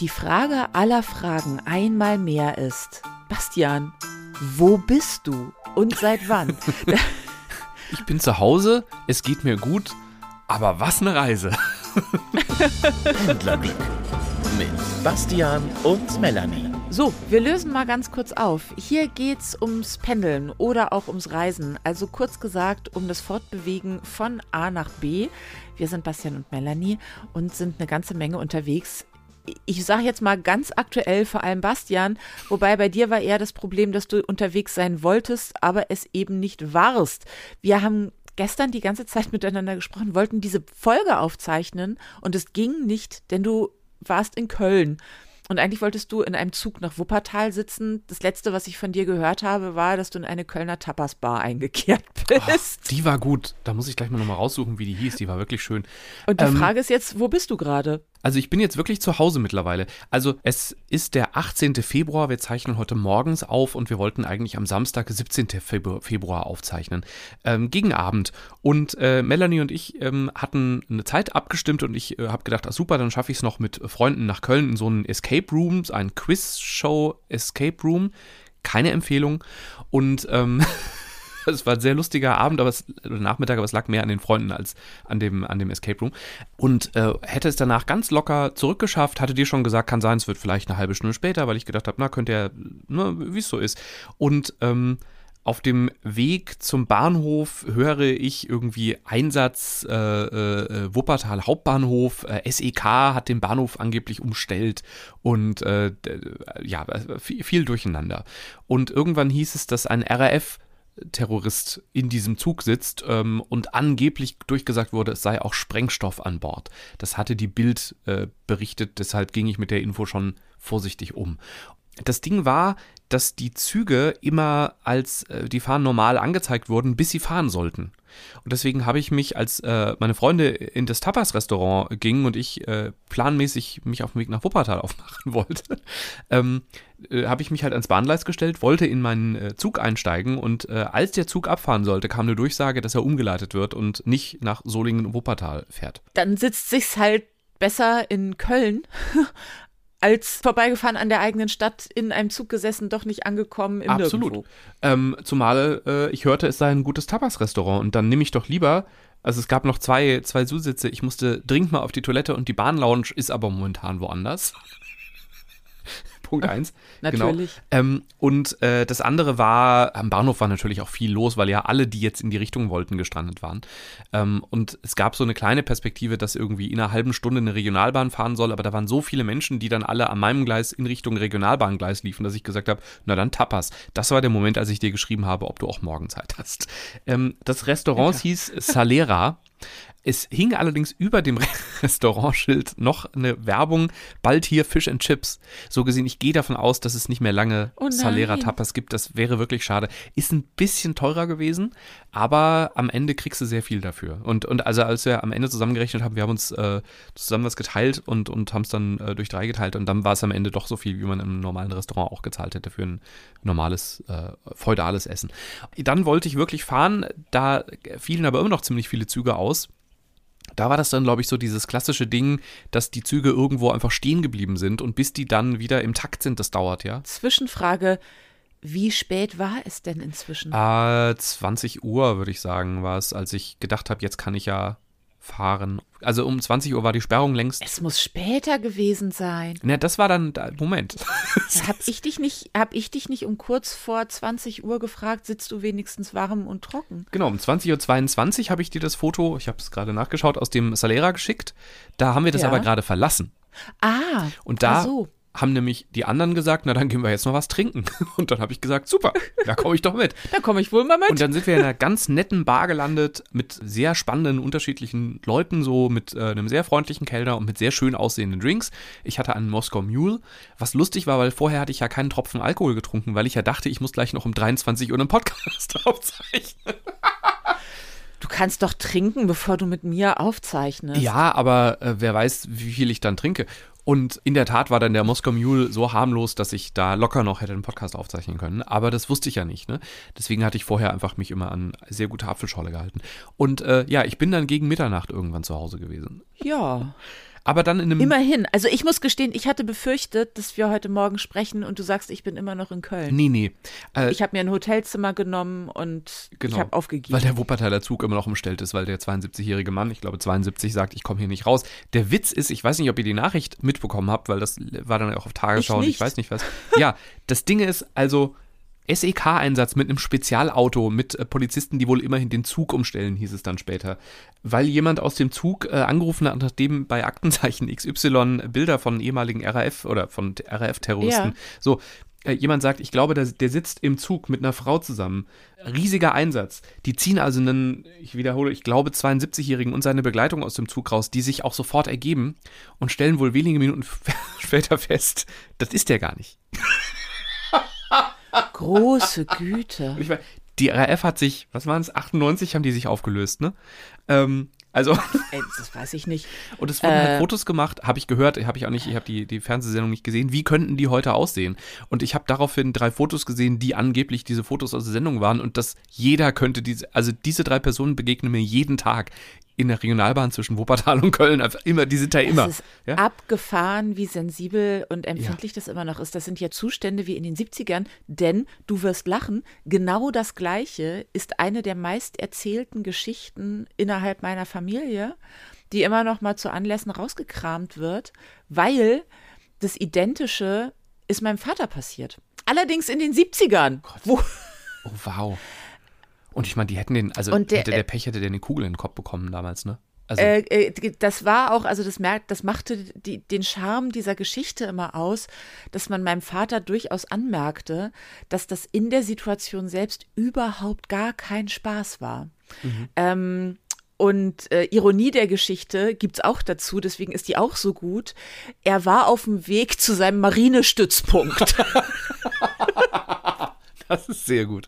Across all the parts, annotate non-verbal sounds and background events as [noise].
Die Frage aller Fragen einmal mehr ist, Bastian, wo bist du und seit wann? [laughs] ich bin zu Hause, es geht mir gut, aber was eine Reise. Pendlerglück mit Bastian und Melanie. So, wir lösen mal ganz kurz auf. Hier geht's ums Pendeln oder auch ums Reisen. Also kurz gesagt um das Fortbewegen von A nach B. Wir sind Bastian und Melanie und sind eine ganze Menge unterwegs ich sage jetzt mal ganz aktuell vor allem Bastian, wobei bei dir war eher das Problem, dass du unterwegs sein wolltest, aber es eben nicht warst. Wir haben gestern die ganze Zeit [laughs] miteinander gesprochen, wollten diese Folge aufzeichnen und es ging nicht, denn du warst in Köln. Und eigentlich wolltest du in einem Zug nach Wuppertal sitzen. Das letzte, was ich von dir gehört habe, war, dass du in eine Kölner Tapas-Bar eingekehrt bist. Ach, die war gut. Da muss ich gleich mal nochmal raussuchen, wie die hieß. Die war wirklich schön. Und die ähm, Frage ist jetzt, wo bist du gerade? Also ich bin jetzt wirklich zu Hause mittlerweile. Also es ist der 18. Februar, wir zeichnen heute morgens auf und wir wollten eigentlich am Samstag, 17. Februar aufzeichnen, ähm, gegen Abend. Und äh, Melanie und ich ähm, hatten eine Zeit abgestimmt und ich äh, habe gedacht, ach super, dann schaffe ich es noch mit Freunden nach Köln in so einen Escape Room, ein Quiz-Show Escape Room. Keine Empfehlung. Und ähm, [laughs] [laughs] es war ein sehr lustiger Abend, aber es, Nachmittag, aber es lag mehr an den Freunden als an dem, an dem Escape Room. Und äh, hätte es danach ganz locker zurückgeschafft, hatte dir schon gesagt, kann sein, es wird vielleicht eine halbe Stunde später, weil ich gedacht habe, na, könnte ja, ne, wie es so ist. Und ähm, auf dem Weg zum Bahnhof höre ich irgendwie Einsatz äh, äh, Wuppertal Hauptbahnhof. Äh, SEK hat den Bahnhof angeblich umstellt und äh, ja, viel, viel, durcheinander. Und irgendwann hieß es, dass ein RAF Terrorist in diesem Zug sitzt ähm, und angeblich durchgesagt wurde, es sei auch Sprengstoff an Bord. Das hatte die Bild äh, berichtet, deshalb ging ich mit der Info schon vorsichtig um. Das Ding war, dass die Züge immer als äh, die fahren normal angezeigt wurden, bis sie fahren sollten. Und deswegen habe ich mich, als äh, meine Freunde in das Tapas-Restaurant gingen und ich äh, planmäßig mich auf den Weg nach Wuppertal [laughs] aufmachen wollte, ähm, äh, habe ich mich halt ans Bahngleis gestellt, wollte in meinen äh, Zug einsteigen und äh, als der Zug abfahren sollte, kam eine Durchsage, dass er umgeleitet wird und nicht nach Solingen und Wuppertal fährt. Dann sitzt sich's halt besser in Köln [laughs] als vorbeigefahren an der eigenen Stadt, in einem Zug gesessen, doch nicht angekommen im Absolut. Ähm, zumal äh, ich hörte, es sei ein gutes Tapas-Restaurant und dann nehme ich doch lieber, also es gab noch zwei, zwei Zusitze, ich musste dringend mal auf die Toilette und die Bahnlounge ist aber momentan woanders. Punkt eins. Natürlich. Genau. Ähm, und äh, das andere war, am Bahnhof war natürlich auch viel los, weil ja alle, die jetzt in die Richtung wollten, gestrandet waren. Ähm, und es gab so eine kleine Perspektive, dass irgendwie in einer halben Stunde eine Regionalbahn fahren soll, aber da waren so viele Menschen, die dann alle an meinem Gleis in Richtung Regionalbahngleis liefen, dass ich gesagt habe, na dann Tapas. Das war der Moment, als ich dir geschrieben habe, ob du auch morgen Zeit hast. Ähm, das Restaurant ja, hieß Salera. [laughs] Es hing allerdings über dem [laughs] Restaurantschild noch eine Werbung, bald hier Fish and Chips. So gesehen, ich gehe davon aus, dass es nicht mehr lange oh Salera Tapas gibt. Das wäre wirklich schade. Ist ein bisschen teurer gewesen, aber am Ende kriegst du sehr viel dafür. Und, und also als wir am Ende zusammengerechnet haben, wir haben uns äh, zusammen was geteilt und, und haben es dann äh, durch drei geteilt und dann war es am Ende doch so viel, wie man im normalen Restaurant auch gezahlt hätte für ein normales, äh, feudales Essen. Dann wollte ich wirklich fahren, da fielen aber immer noch ziemlich viele Züge aus. Da war das dann, glaube ich, so dieses klassische Ding, dass die Züge irgendwo einfach stehen geblieben sind und bis die dann wieder im Takt sind, das dauert, ja. Zwischenfrage. Wie spät war es denn inzwischen? Äh, 20 Uhr, würde ich sagen, war es, als ich gedacht habe, jetzt kann ich ja fahren. Also um 20 Uhr war die Sperrung längst. Es muss später gewesen sein. Na, das war dann, Moment. Hab ich dich nicht, hab ich dich nicht um kurz vor 20 Uhr gefragt, sitzt du wenigstens warm und trocken? Genau, um 20.22 Uhr habe ich dir das Foto, ich habe es gerade nachgeschaut, aus dem Salera geschickt. Da haben wir das ja. aber gerade verlassen. Ah, und da so haben nämlich die anderen gesagt, na dann gehen wir jetzt noch was trinken. [laughs] Und dann habe ich gesagt, super, da komme ich doch mit. da komme ich wohl mal mit. Und dann sind wir in einer ganz netten Bar gelandet mit sehr spannenden, unterschiedlichen Leuten, so mit äh, einem sehr freundlichen Kellner und mit sehr schön aussehenden Drinks. Ich hatte einen Moskau Mule, was lustig war, weil vorher hatte ich ja keinen Tropfen Alkohol getrunken, weil ich ja dachte, ich muss gleich noch um 23 Uhr einen Podcast [laughs] aufzeichnen. Du kannst doch trinken, bevor du mit mir aufzeichnest. Ja, aber äh, wer weiß, wie viel ich dann trinke. Und in der Tat war dann der Moskau Mule so harmlos, dass ich da locker noch hätte einen Podcast aufzeichnen können. Aber das wusste ich ja nicht. Ne? Deswegen hatte ich vorher einfach mich immer an sehr gute Apfelschorle gehalten. Und äh, ja, ich bin dann gegen Mitternacht irgendwann zu Hause gewesen. Ja. Aber dann in einem. Immerhin. Also ich muss gestehen, ich hatte befürchtet, dass wir heute Morgen sprechen und du sagst, ich bin immer noch in Köln. Nee, nee. Äh, ich habe mir ein Hotelzimmer genommen und genau, ich habe aufgegeben. Weil der Wuppertaler Zug immer noch umstellt ist, weil der 72-jährige Mann, ich glaube 72, sagt, ich komme hier nicht raus. Der Witz ist, ich weiß nicht, ob ihr die Nachricht mitbekommen habt, weil das war dann auch auf Tagesschau Ich und ich weiß nicht was. Ja, das Ding ist also. SEK-Einsatz mit einem Spezialauto mit äh, Polizisten, die wohl immerhin den Zug umstellen, hieß es dann später. Weil jemand aus dem Zug äh, angerufen hat, nachdem bei Aktenzeichen XY Bilder von ehemaligen RAF oder von RAF-Terroristen, Ja. so, äh, jemand sagt, ich glaube, der, der sitzt im Zug mit einer Frau zusammen. Riesiger Einsatz. Die ziehen also einen, ich wiederhole, ich glaube 72-Jährigen und seine Begleitung aus dem Zug raus, die sich auch sofort ergeben und stellen wohl wenige Minuten [laughs] später fest, das ist der gar nicht. Große Güte. Ich meine, die RAF hat sich, was waren es, 98 haben die sich aufgelöst, ne? Ähm, also, [laughs] Ey, das weiß ich nicht. und es wurden Äh. halt Fotos gemacht, habe ich gehört, habe ich auch nicht, ich habe die, die Fernsehsendung nicht gesehen, wie könnten die heute aussehen? Und ich habe daraufhin drei Fotos gesehen, die angeblich diese Fotos aus der Sendung waren und dass jeder könnte diese, also diese drei Personen begegnen mir jeden Tag in der Regionalbahn zwischen Wuppertal und Köln, einfach immer, die sind da immer. Es ist Ja? abgefahren, wie sensibel und empfindlich das immer noch ist. Das sind ja Zustände wie in den 70ern, denn du wirst lachen, genau das Gleiche ist eine der meist erzählten Geschichten innerhalb meiner Familie, die immer noch mal zu Anlässen rausgekramt wird, weil das Identische ist meinem Vater passiert. Allerdings in den 70ern, wo Oh, wow. Und ich meine, die hätten den, also Und der- hätte der Pech, hätte der eine Kugel in den Kopf bekommen damals, ne? Also, Äh, äh, das war auch, also das merkt, das machte die, den Charme dieser Geschichte immer aus, dass man meinem Vater durchaus anmerkte, dass das in der Situation selbst überhaupt gar kein Spaß war. Ähm, und äh, Ironie der Geschichte gibt's auch dazu, deswegen ist die auch so gut. Er war auf dem Weg zu seinem Marinestützpunkt. [laughs] Das ist sehr gut.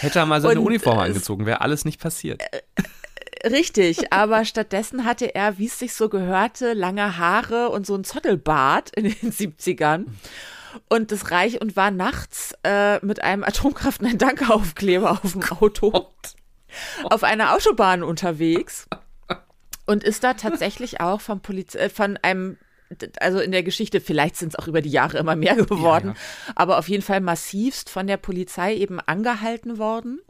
Hätte er mal seine Und, Uniform äh, angezogen, wäre alles nicht passiert. Richtig, aber stattdessen hatte er, wie es sich so gehörte, lange Haare und so ein Zottelbart in den [laughs] 70ern. Und das reich und war nachts äh, mit einem Atomkraft Nein Danke Aufkleber auf dem Auto auf einer Autobahn unterwegs und ist da tatsächlich auch vom Poliz äh, von einem also in der Geschichte, vielleicht sind es auch über die Jahre immer mehr geworden, aber auf jeden Fall massivst von der Polizei eben angehalten worden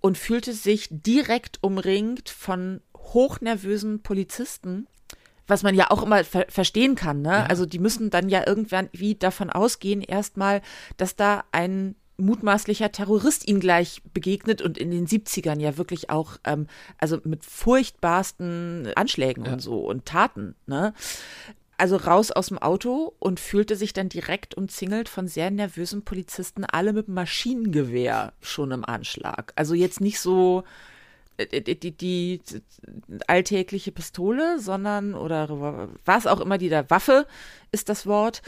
und fühlte sich direkt umringt von hochnervösen Polizisten, was man ja auch immer ver verstehen kann. Ne? Also die müssen dann ja irgendwann wie davon ausgehen, erstmal, dass da ein mutmaßlicher Terrorist ihnen gleich begegnet und in den 70ern ja wirklich auch, ähm, also mit furchtbarsten Anschlägen und so und Taten. Ne? Also raus aus dem Auto und fühlte sich dann direkt umzingelt von sehr nervösen Polizisten, alle mit Maschinengewehr schon im Anschlag. Also jetzt nicht so äh, die, die, die alltägliche Pistole, sondern oder was auch immer die da Waffe ist das Wort.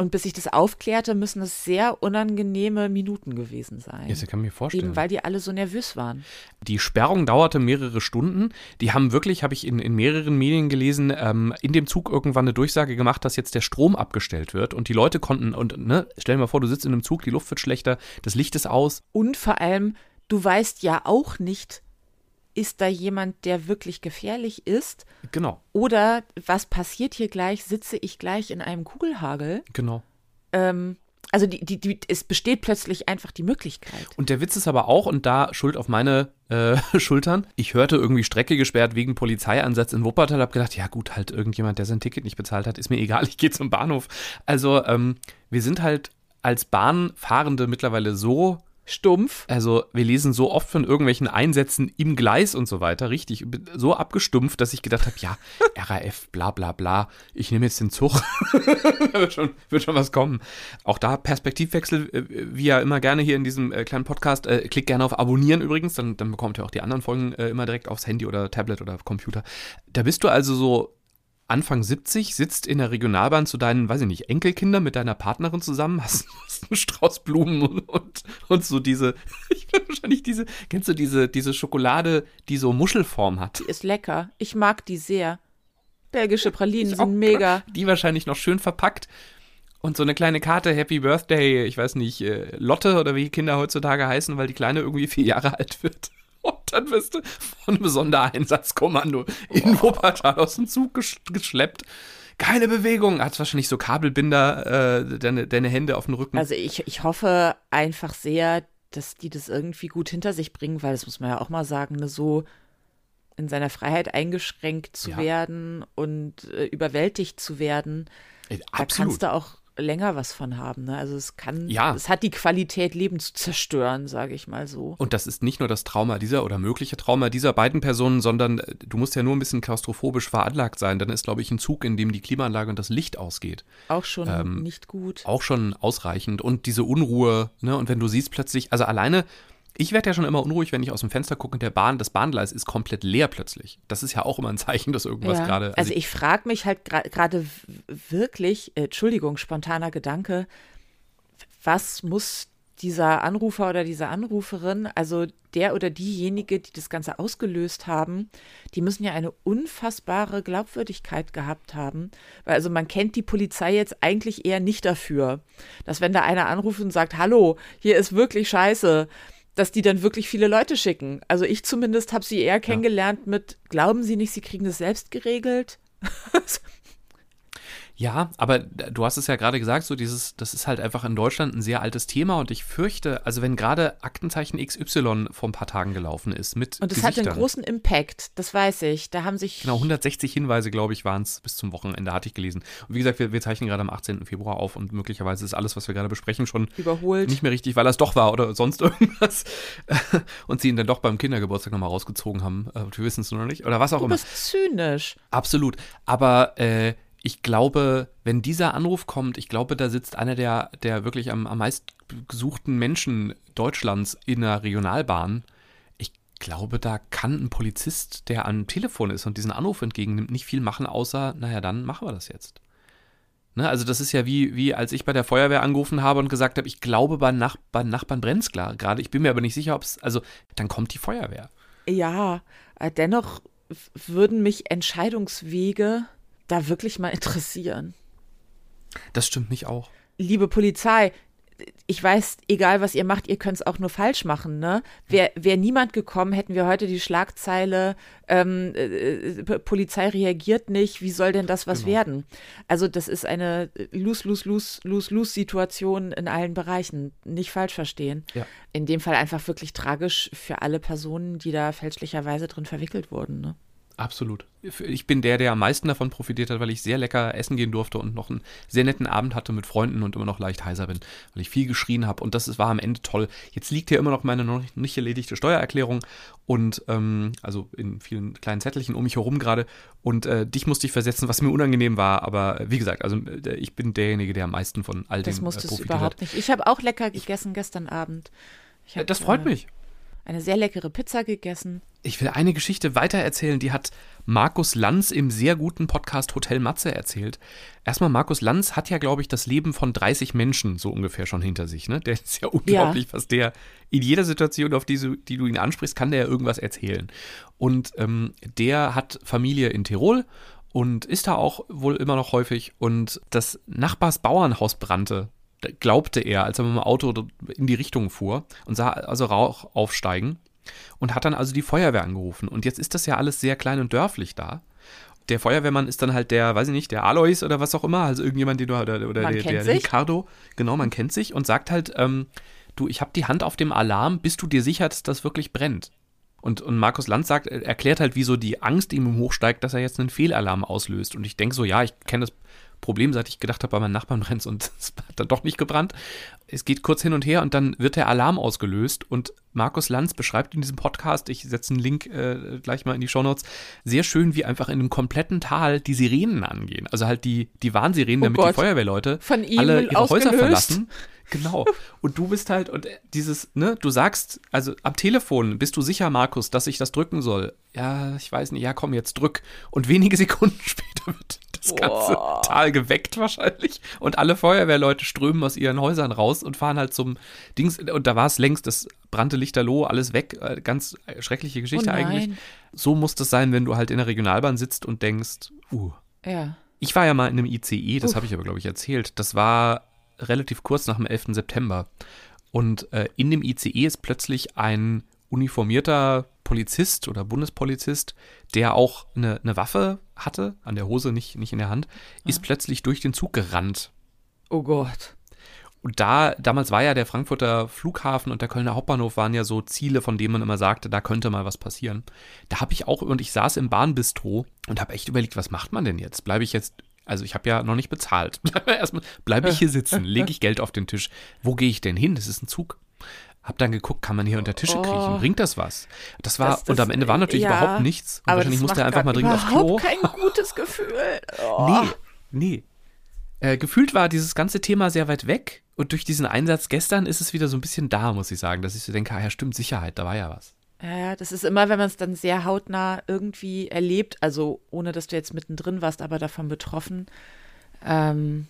Und bis ich das aufklärte, müssen es sehr unangenehme Minuten gewesen sein. Ja, das kann ich mir vorstellen. Eben weil die alle so nervös waren. Die Sperrung dauerte mehrere Stunden. Die haben wirklich, habe ich in, in mehreren Medien gelesen, ähm, in dem Zug irgendwann eine Durchsage gemacht, dass jetzt der Strom abgestellt wird und die Leute konnten, und ne, stell dir mal vor, du sitzt in einem Zug, die Luft wird schlechter, das Licht ist aus. Und vor allem, du weißt ja auch nicht, ist da jemand, der wirklich gefährlich ist? Genau, Oder was passiert hier gleich? Sitze ich gleich in einem Kugelhagel? genau. Ähm, also die, die, die, es besteht plötzlich einfach die Möglichkeit. Und der Witz ist aber auch, und da Schuld auf meine äh, [laughs] Schultern, ich hörte irgendwie Strecke gesperrt wegen Polizeieinsatz in Wuppertal, hab gedacht, ja gut, halt irgendjemand, der sein Ticket nicht bezahlt hat, ist mir egal, [laughs] ich gehe zum Bahnhof. Also ähm, wir sind halt als Bahnfahrende mittlerweile so Stumpf. Also wir lesen so oft von irgendwelchen Einsätzen im Gleis und so weiter, richtig, so abgestumpft, dass ich gedacht habe, ja, [laughs] RAF, bla bla bla, ich nehme jetzt den Zug, [laughs] wird, schon, wird schon was kommen. Auch da Perspektivwechsel, äh, wie ja immer gerne hier in diesem äh, kleinen Podcast, äh, klickt gerne auf Abonnieren übrigens, dann, dann bekommt ihr auch die anderen Folgen immer direkt aufs Handy oder Tablet oder Computer. Da bist du also so Anfang 70, sitzt in der Regionalbahn zu deinen, weiß ich nicht, Enkelkindern mit deiner Partnerin zusammen, [laughs] hast, hast einen Strauß Blumen und, und, und so diese, [laughs] ich bin wahrscheinlich diese, kennst du diese, diese Schokolade, die so Muschelform hat? Die ist lecker. Ich mag die sehr. Belgische Pralinen sind mega. Die wahrscheinlich noch schön verpackt. Und so eine kleine Karte, Happy Birthday, ich weiß nicht, äh, Lotte oder wie Kinder heutzutage heißen, weil die Kleine irgendwie vier Jahre alt wird. [laughs] Und dann wirst du von einem Sondereinsatzkommando in Wuppertal aus dem Zug geschleppt. Keine Bewegung. Hat wahrscheinlich so Kabelbinder, äh, deine, deine Hände auf dem Rücken. Also ich, ich hoffe einfach sehr, dass die das irgendwie gut hinter sich bringen, weil das muss man ja auch mal sagen, ne, so in seiner Freiheit eingeschränkt zu ja. werden und äh, überwältigt zu werden. Äh, da kannst du auch länger was von haben. Ne? Also es kann, ja. es hat die Qualität, Leben zu zerstören, sage ich mal so. Und das ist nicht nur das Trauma dieser oder mögliche Trauma dieser beiden Personen, sondern äh, du musst ja nur ein bisschen klaustrophobisch veranlagt sein. Dann ist, glaube ich, ein Zug, in dem die Klimaanlage und das Licht ausgeht. Auch schon ähm, nicht gut. Auch schon ausreichend. Und diese Unruhe, ne? Und wenn du siehst plötzlich, also alleine ich werde ja schon immer unruhig, wenn ich aus dem Fenster gucke und der Bahn, das Bahngleis ist komplett leer plötzlich. Das ist ja auch immer ein Zeichen, dass irgendwas ja. gerade. Also, also, ich frage mich halt gerade wirklich, äh, Entschuldigung, spontaner Gedanke, was muss dieser Anrufer oder diese Anruferin, also der oder diejenige, die das Ganze ausgelöst haben, die müssen ja eine unfassbare Glaubwürdigkeit gehabt haben. Also man kennt die Polizei jetzt eigentlich eher nicht dafür, dass wenn da einer anruft und sagt, hallo, hier ist wirklich scheiße, dass die dann wirklich viele Leute schicken. Also ich zumindest habe sie eher kennengelernt ja. mit, glauben Sie nicht, Sie kriegen das selbst geregelt? [laughs] Ja, aber du hast es ja gerade gesagt, so dieses, das ist halt einfach in Deutschland ein sehr altes Thema und ich fürchte, also wenn gerade Aktenzeichen XY vor ein paar Tagen gelaufen ist mit Und es hat einen großen Impact, das weiß ich. Da haben sich Genau, 160 Hinweise, glaube ich, waren es bis zum Wochenende, hatte ich gelesen. Und wie gesagt, wir, wir zeichnen gerade am 18. Februar auf und möglicherweise ist alles, was wir gerade besprechen, schon überholt. Nicht mehr richtig, weil es doch war oder sonst [laughs] irgendwas. und sie ihn dann doch beim Kindergeburtstag nochmal rausgezogen haben. Äh, wir wissen es nur noch nicht. Oder was auch du immer. Du bist zynisch. Absolut. Aber äh, ich glaube, wenn dieser Anruf kommt, ich glaube, da sitzt einer der, der wirklich am, am meistgesuchten Menschen Deutschlands in einer Regionalbahn. Ich glaube, da kann ein Polizist, der am Telefon ist und diesen Anruf entgegennimmt, nicht viel machen, außer, naja, dann machen wir das jetzt. Ne, also das ist ja wie, wie als ich bei der Feuerwehr angerufen habe und gesagt habe, ich glaube, bei, Nach bei Nachbarn brennt es gerade. Ich bin mir aber nicht sicher, ob es, also dann kommt die Feuerwehr. Ja, äh, dennoch würden mich Entscheidungswege da wirklich mal [laughs] interessieren. Das stimmt mich auch. Liebe Polizei, ich weiß, egal was ihr macht, ihr könnt es auch nur falsch machen. Ne? Wäre wär niemand gekommen, hätten wir heute die Schlagzeile, ähm, äh, Polizei reagiert nicht, wie soll denn das was genau. werden? Also das ist eine Lose-Lose-Lose-Lose-Lose-Situation in allen Bereichen. Nicht falsch verstehen. Ja. In dem Fall einfach wirklich tragisch für alle Personen, die da fälschlicherweise drin verwickelt wurden. Ne? Absolut. Ich bin der, der am meisten davon profitiert hat, weil ich sehr lecker essen gehen durfte und noch einen sehr netten Abend hatte mit Freunden und immer noch leicht heiser bin, weil ich viel geschrien habe und das war am Ende toll. Jetzt liegt hier immer noch meine noch nicht erledigte Steuererklärung und ähm, also in vielen kleinen Zettelchen um mich herum gerade und äh, dich musste ich versetzen, was mir unangenehm war, aber äh, wie gesagt, also äh, ich bin derjenige, der am meisten von all dem das musstest äh, profitiert du überhaupt nicht. Ich habe auch lecker gegessen gestern Abend. Hab, das freut mich eine sehr leckere Pizza gegessen. Ich will eine Geschichte weitererzählen, die hat Markus Lanz im sehr guten Podcast Hotel Matze erzählt. Erstmal, Markus Lanz hat ja, glaube ich, das Leben von 30 Menschen so ungefähr schon hinter sich. Ne? Der ist ja unglaublich, ja. was der in jeder Situation, auf die, die, du ihn ansprichst, kann der ja irgendwas erzählen. Und ähm, der hat Familie in Tirol und ist da auch wohl immer noch häufig. Und das Nachbarsbauernhaus brannte glaubte er, als er mit dem Auto in die Richtung fuhr und sah also Rauch aufsteigen und hat dann also die Feuerwehr angerufen. Und jetzt ist das ja alles sehr klein und dörflich da. Der Feuerwehrmann ist dann halt der, weiß ich nicht, der Alois oder was auch immer, also irgendjemand, den du, oder, oder der, der Ricardo, genau, man kennt sich und sagt halt, ähm, du, ich habe die Hand auf dem Alarm, bist du dir sicher, dass das wirklich brennt? Und, und Markus Lanz sagt, erklärt halt, wieso die Angst ihm hochsteigt, dass er jetzt einen Fehlalarm auslöst. Und ich denke so, ja, ich kenne das Problem, seit ich gedacht habe, bei meinen Nachbarn [laughs] brennt und es hat dann doch nicht gebrannt. Es geht kurz hin und her und dann wird der Alarm ausgelöst und Markus Lanz beschreibt in diesem Podcast, ich setze einen Link äh, gleich mal in die Shownotes, sehr schön, wie einfach in einem kompletten Tal die Sirenen angehen. Also halt die, die Warnsirenen, oh damit Gott. die Feuerwehrleute alle ihre ausgelöst. Häuser verlassen. Genau. [laughs] Und du bist halt, und dieses, ne, du sagst, also am Telefon, bist du sicher, Markus, dass ich das drücken soll? Ja, ich weiß nicht, ja, komm, jetzt drück. Und wenige [laughs] Sekunden später wird das ganze oh. Tal geweckt wahrscheinlich. Und alle Feuerwehrleute strömen aus ihren Häusern raus und fahren halt zum Dings. Und da war es längst, das brannte Lichterloh, alles weg. Äh, ganz schreckliche Geschichte oh eigentlich. So muss das sein, wenn du halt in der Regionalbahn sitzt und denkst, uh. Ja. Ich war ja mal in einem ICE, das habe ich aber, glaube ich, erzählt. Das war relativ kurz nach dem 11. September. Und äh, in dem ICE ist plötzlich ein uniformierter Polizist oder Bundespolizist, der auch eine, eine Waffe hatte, an der Hose, nicht, nicht in der Hand, ist plötzlich durch den Zug gerannt. Oh Gott. Und da, damals war ja der Frankfurter Flughafen und der Kölner Hauptbahnhof waren ja so Ziele, von denen man immer sagte, da könnte mal was passieren. Da habe ich auch, und ich saß im Bahnbistro und habe echt überlegt, was macht man denn jetzt? Bleibe ich jetzt, also ich habe ja noch nicht bezahlt. [laughs] Erstmal bleibe ich [laughs] hier sitzen, lege ich Geld auf den Tisch. Wo gehe ich denn hin? Das ist ein Zug. Hab dann geguckt, kann man hier unter Tische kriechen? Bringt das was? Das war, Das- das- und am Ende war natürlich ja, überhaupt nichts. Und Aber wahrscheinlich musste er einfach mal dringend aufs Klo. kein gutes Gefühl. Oh. [laughs] Nee, nee. Äh, gefühlt war dieses ganze Thema sehr weit weg und durch diesen Einsatz gestern ist es wieder so ein bisschen da, muss ich sagen, dass ich so denke, ah ja, stimmt, Sicherheit, da war ja was. Ja, ja, das ist immer, wenn man es dann sehr hautnah irgendwie erlebt, also ohne dass du jetzt mittendrin warst, aber davon betroffen. Ähm,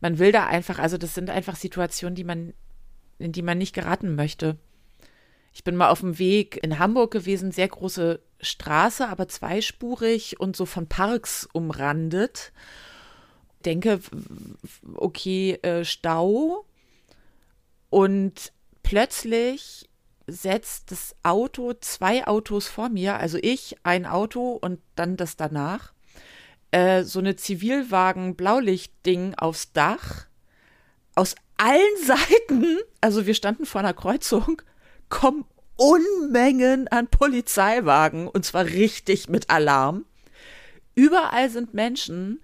Man will da einfach, also das sind einfach Situationen, die man, in die man nicht geraten möchte. Ich bin mal auf dem Weg in Hamburg gewesen, sehr große Straße, aber zweispurig und so von Parks umrandet. Denke, okay, äh, Stau. Und plötzlich setzt das Auto zwei Autos vor mir, also ich, ein Auto und dann das danach, äh, so eine Zivilwagen-Blaulicht-Ding aufs Dach. Aus allen Seiten, also wir standen vor einer Kreuzung, kommen Unmengen an Polizeiwagen und zwar richtig mit Alarm. Überall sind Menschen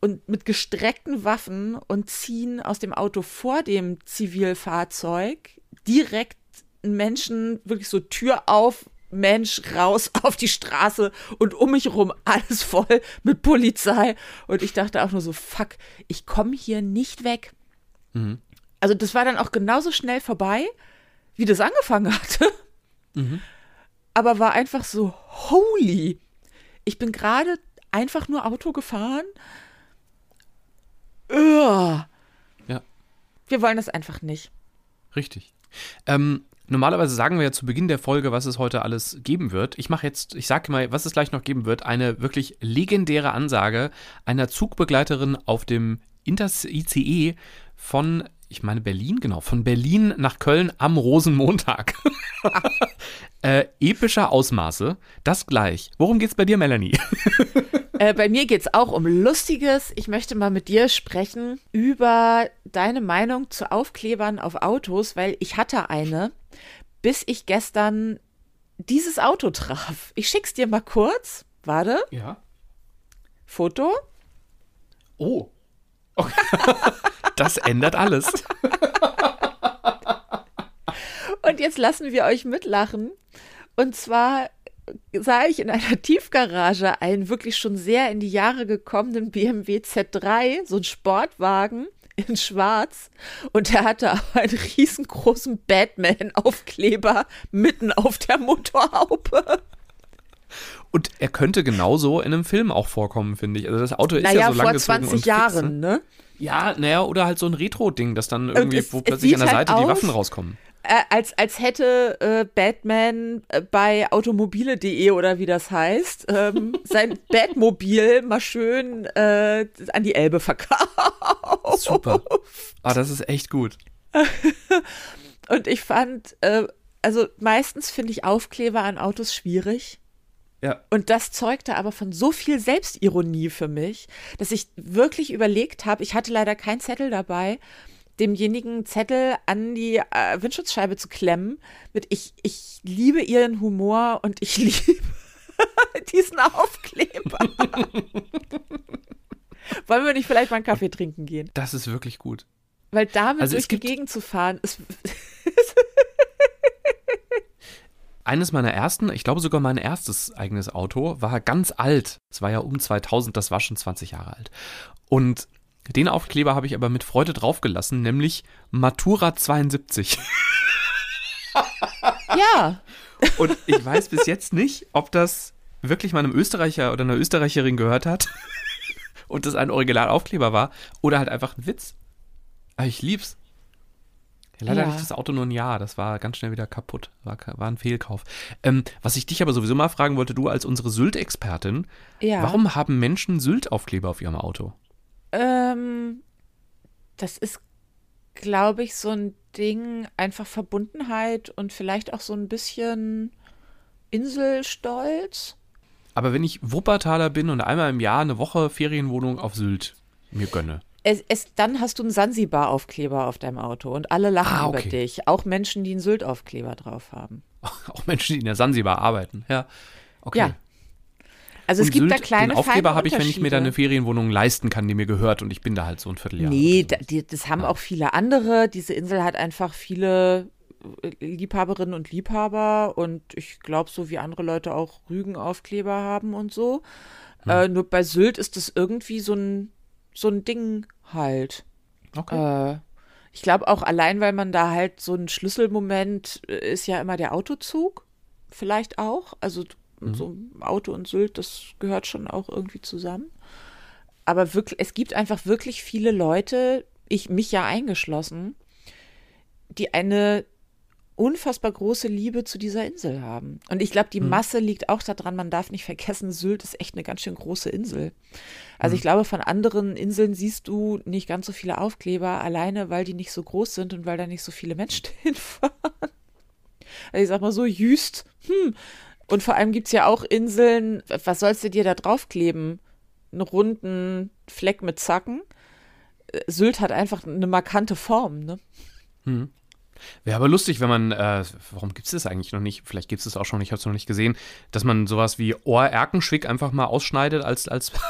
und mit gestreckten Waffen und ziehen aus dem Auto vor dem Zivilfahrzeug direkt Menschen, wirklich so Tür auf, Mensch raus [laughs] auf die Straße und um mich rum alles voll mit Polizei. Und ich dachte auch nur so, fuck, ich komme hier nicht weg. Also das war dann auch genauso schnell vorbei, wie das angefangen hatte. Aber war einfach so, holy. Ich bin gerade einfach nur Auto gefahren. Ugh. Ja. Wir wollen das einfach nicht. Richtig. Ähm, normalerweise sagen wir ja zu Beginn der Folge, was es heute alles geben wird. Ich mache jetzt, ich sage mal, was es gleich noch geben wird, eine wirklich legendäre Ansage einer Zugbegleiterin auf dem Inters ICE von, ich meine Berlin, genau, von Berlin nach Köln am Rosenmontag. [laughs] äh, epischer Ausmaße, das gleich. Worum geht's bei dir, Melanie? [laughs] Äh, bei mir geht es auch um Lustiges. Ich möchte mal mit dir sprechen über deine Meinung zu Aufklebern auf Autos, weil ich hatte eine, bis ich gestern dieses Auto traf. Ich schick's dir mal kurz. Warte, Ja. Foto. Oh. [laughs] das ändert alles. Und jetzt lassen wir euch mitlachen. Und zwar sah ich in einer Tiefgarage einen wirklich schon sehr in die Jahre gekommenen BMW Z3, so ein Sportwagen in schwarz. Und der hatte aber einen riesengroßen Batman-Aufkleber mitten auf der Motorhaube. Und er könnte genauso in einem Film auch vorkommen, finde ich. Also das Auto ist Naja, ja so vor langgezogen 20 und fix, Jahren, ne? Ja, naja, oder halt so ein Retro-Ding, das dann irgendwie, es- wo plötzlich an der halt Seite die Waffen rauskommen. Äh, als, als hätte äh, Batman äh, bei automobile.de oder wie das heißt, ähm, [laughs] sein Batmobil mal schön äh, an die Elbe verkauft. Super. Ah, das ist echt gut. [laughs] Und ich fand, äh, also meistens finde ich Aufkleber an Autos schwierig. Ja. Und das zeugte aber von so viel Selbstironie für mich, dass ich wirklich überlegt habe, ich hatte leider keinen Zettel dabei, demjenigen Zettel an die äh, Windschutzscheibe zu klemmen mit ich, ich liebe ihren Humor und ich [laughs] liebe diesen Aufkleber. [laughs] Wollen wir nicht vielleicht mal einen Kaffee trinken gehen? Das ist wirklich gut. Weil damit Also durch die Gegend zu fahren, ist [laughs] Eines meiner ersten, ich glaube sogar mein erstes eigenes Auto, war ganz alt. Es war ja um 2000, das war schon 20 Jahre alt. Und den Aufkleber habe ich aber mit Freude draufgelassen, nämlich Matura 72. [laughs] ja. Und ich weiß bis jetzt nicht, ob das wirklich mal einem Österreicher oder einer Österreicherin gehört hat [laughs] und das ein Originalaufkleber war oder halt einfach ein Witz. Aber ich lieb's. Leider Ja. nicht das Auto nur ein Jahr, das war ganz schnell wieder kaputt. War, war ein Fehlkauf. Ähm, was ich dich aber sowieso mal fragen wollte, du als unsere Sylt-Expertin, Ja. warum haben Menschen Sylt-Aufkleber auf ihrem Auto? Ähm, das ist glaube ich, so ein Ding, einfach Verbundenheit und vielleicht auch so ein bisschen Inselstolz. Aber wenn ich Wuppertaler bin und einmal im Jahr eine Woche Ferienwohnung auf Sylt mir gönne. Es, es, dann hast du einen Sansibar-Aufkleber auf deinem Auto und alle lachen Ah, okay. über dich. Auch Menschen, die einen Sylt-Aufkleber drauf haben. [laughs] Auch Menschen, die in der Sansibar arbeiten. Ja. Okay. Ja, Also es Und gibt da Sylt, kleine Den Aufkleber habe ich, wenn ich mir da eine. Ferienwohnung leisten kann, die mir gehört und ich bin da halt so ein Vierteljahr. Nee, da, die, das haben auch viele andere. Diese Insel hat einfach viele äh, Liebhaberinnen und Liebhaber und ich glaube, so wie andere Leute auch Rügenaufkleber haben und so. Hm. Äh, nur bei Sylt ist das irgendwie so ein, so ein Ding halt. Okay. Äh, ich glaube auch allein, weil man da halt so ein Schlüsselmoment äh, ist ja immer der Autozug. Vielleicht auch. Also so Auto und Sylt, das gehört schon auch irgendwie zusammen. Aber wirklich, es gibt einfach wirklich viele Leute, ich mich ja eingeschlossen, die eine unfassbar große Liebe zu dieser Insel haben. Und ich glaube, die Masse liegt auch daran, man darf nicht vergessen, Sylt ist echt eine ganz schön große Insel. Also ich glaube, von anderen Inseln siehst du nicht ganz so viele Aufkleber, alleine weil die nicht so groß sind und weil da nicht so viele Menschen [laughs] hinfahren. Also ich sag mal so, Jüst, hm. Und vor allem gibt es ja auch Inseln, was sollst du dir da draufkleben? Einen runden Fleck mit Zacken? Äh, Sylt hat einfach eine markante Form, ne? Wäre aber lustig, wenn man, äh, warum gibt es das eigentlich noch nicht? Vielleicht gibt es das auch schon, ich habe es noch nicht gesehen, dass man sowas wie Ohr-Erkenschwick einfach mal ausschneidet als, als [laughs]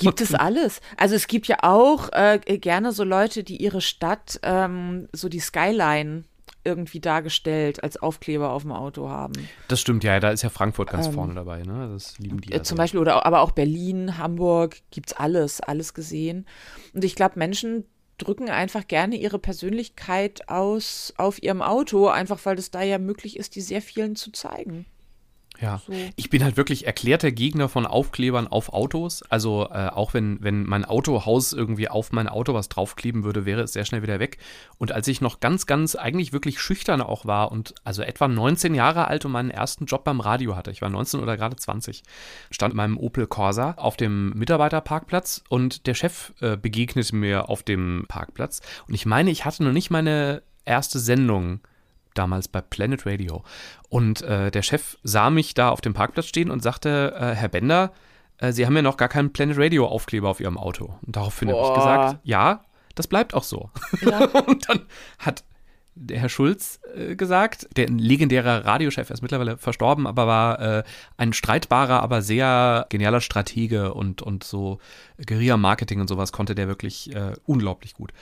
Gibt es alles. Also es gibt ja auch äh, gerne so Leute, die ihre Stadt, ähm, so die Skyline irgendwie dargestellt als Aufkleber auf dem Auto haben. Das stimmt, ja, da ist ja Frankfurt ganz vorne dabei, ne? Das lieben die ja Ähm, Äh, zum sehr. Beispiel, oder aber auch Berlin, Hamburg, gibt's alles, alles gesehen. Und ich glaube, Menschen drücken einfach gerne ihre Persönlichkeit aus auf ihrem Auto, einfach weil es da ja möglich ist, die sehr vielen zu zeigen. Ja, So. ich bin halt wirklich erklärter Gegner von Aufklebern auf Autos. Also äh, auch wenn, wenn mein Autohaus irgendwie auf mein Auto was draufkleben würde, wäre es sehr schnell wieder weg. Und als ich noch ganz, ganz eigentlich wirklich schüchtern auch war und also etwa 19 Jahre alt und meinen ersten Job beim Radio hatte, ich war 19 oder gerade 20, stand in meinem Opel Corsa auf dem Mitarbeiterparkplatz und der Chef äh, begegnete mir auf dem Parkplatz. Und ich meine, ich hatte noch nicht meine erste Sendung damals bei Planet Radio. Und äh, der Chef sah mich da auf dem Parkplatz stehen und sagte, äh, Herr Bender, äh, Sie haben ja noch gar keinen Planet Radio Aufkleber auf Ihrem Auto. Und daraufhin habe ich gesagt, ja, das bleibt auch so. Ja. [laughs] und dann hat der Herr Schulz äh, gesagt, der ein legendärer Radiochef, er ist mittlerweile verstorben, aber war äh, ein streitbarer, aber sehr genialer Stratege und, und so Guerilla-Marketing und sowas konnte der wirklich äh, unglaublich gut.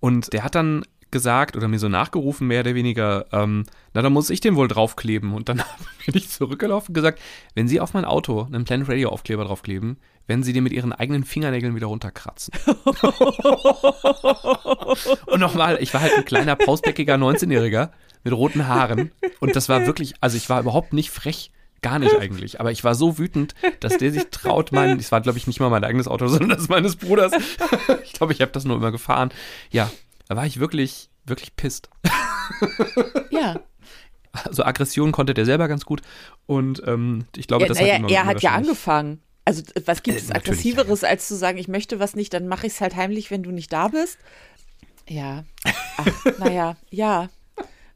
Und der hat dann gesagt oder mir so nachgerufen, mehr oder weniger, ähm, na, da muss ich den wohl draufkleben. Und dann [laughs] bin ich zurückgelaufen und gesagt, wenn Sie auf mein Auto einen Planet Radio Aufkleber draufkleben, werden Sie den mit Ihren eigenen Fingernägeln wieder runterkratzen. [laughs] und nochmal, ich war halt ein kleiner, pausbäckiger 19-Jähriger mit roten Haaren. Und das war wirklich, also ich war überhaupt nicht frech. Gar nicht eigentlich. Aber ich war so wütend, dass der sich traut, mein, es war, glaube ich, nicht mal mein eigenes Auto, sondern das meines Bruders. [laughs] ich glaube, ich habe das nur immer gefahren. Ja, da war ich wirklich, wirklich pisst. Ja. [laughs] Also Aggression konnte der selber ganz gut. Und ähm, ich glaube, ja das naja, hat er hat ja angefangen. Also was gibt Äh, es natürlich, aggressiveres, als zu sagen, ich möchte was nicht, dann mache ich es halt heimlich, wenn du nicht da bist? Ja. Ach, [laughs] naja, ja.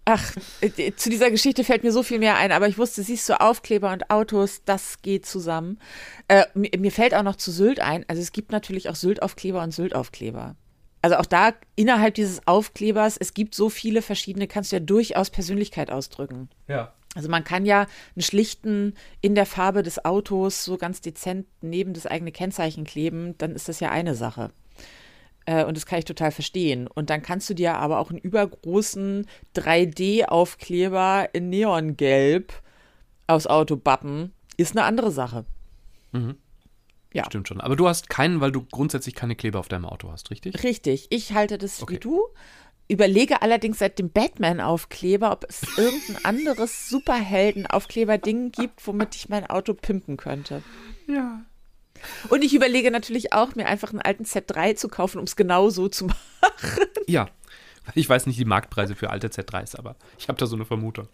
Ach, äh, zu dieser Geschichte fällt mir so viel mehr ein, aber ich wusste, siehst du, Aufkleber und Autos, das geht zusammen. Äh, mir, mir fällt auch noch zu Sylt ein, also es gibt natürlich auch Sylt-Aufkleber und Sylt-Aufkleber. Also auch da innerhalb dieses Aufklebers, es gibt so viele verschiedene, kannst du ja durchaus Persönlichkeit ausdrücken. Ja. Also man kann ja einen schlichten in der Farbe des Autos so ganz dezent neben das eigene Kennzeichen kleben, dann ist das ja eine Sache. Äh, Und das kann ich total verstehen. Und dann kannst du dir aber auch einen übergroßen 3D-Aufkleber in Neongelb aufs Auto bappen. Ist eine andere Sache. Ja. Stimmt schon. Aber du hast keinen, weil du grundsätzlich keine Kleber auf deinem Auto hast, richtig? Richtig. Ich halte das Okay. wie du. Überlege allerdings seit dem Batman-Aufkleber, ob es irgendein [laughs] anderes Superhelden-Aufkleber-Ding gibt, womit ich mein Auto pimpen könnte. Ja. Und ich überlege natürlich auch, mir einfach einen alten Z3 zu kaufen, um es genau so zu [laughs] machen. Ja. Ich weiß nicht die Marktpreise für alte Z3s, aber ich habe da so eine Vermutung.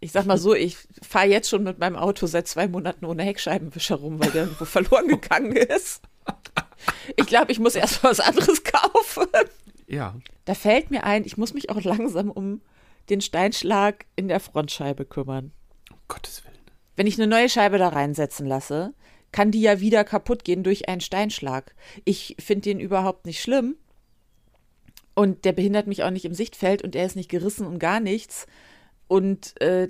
Ich sag mal so, ich fahre jetzt schon mit meinem Auto seit zwei Monaten ohne Heckscheibenwischer rum, weil der irgendwo verloren [laughs] gegangen ist. Ich glaube, ich muss erst mal was anderes [laughs] kaufen. Ja. Da fällt mir ein, ich muss mich auch langsam um den Steinschlag in der Frontscheibe kümmern. Um Gottes Willen. Wenn ich eine neue Scheibe da reinsetzen lasse, kann die ja wieder kaputt gehen durch einen Steinschlag. Ich finde den überhaupt nicht schlimm. Und der behindert mich auch nicht im Sichtfeld und er ist nicht gerissen und gar nichts. Und äh,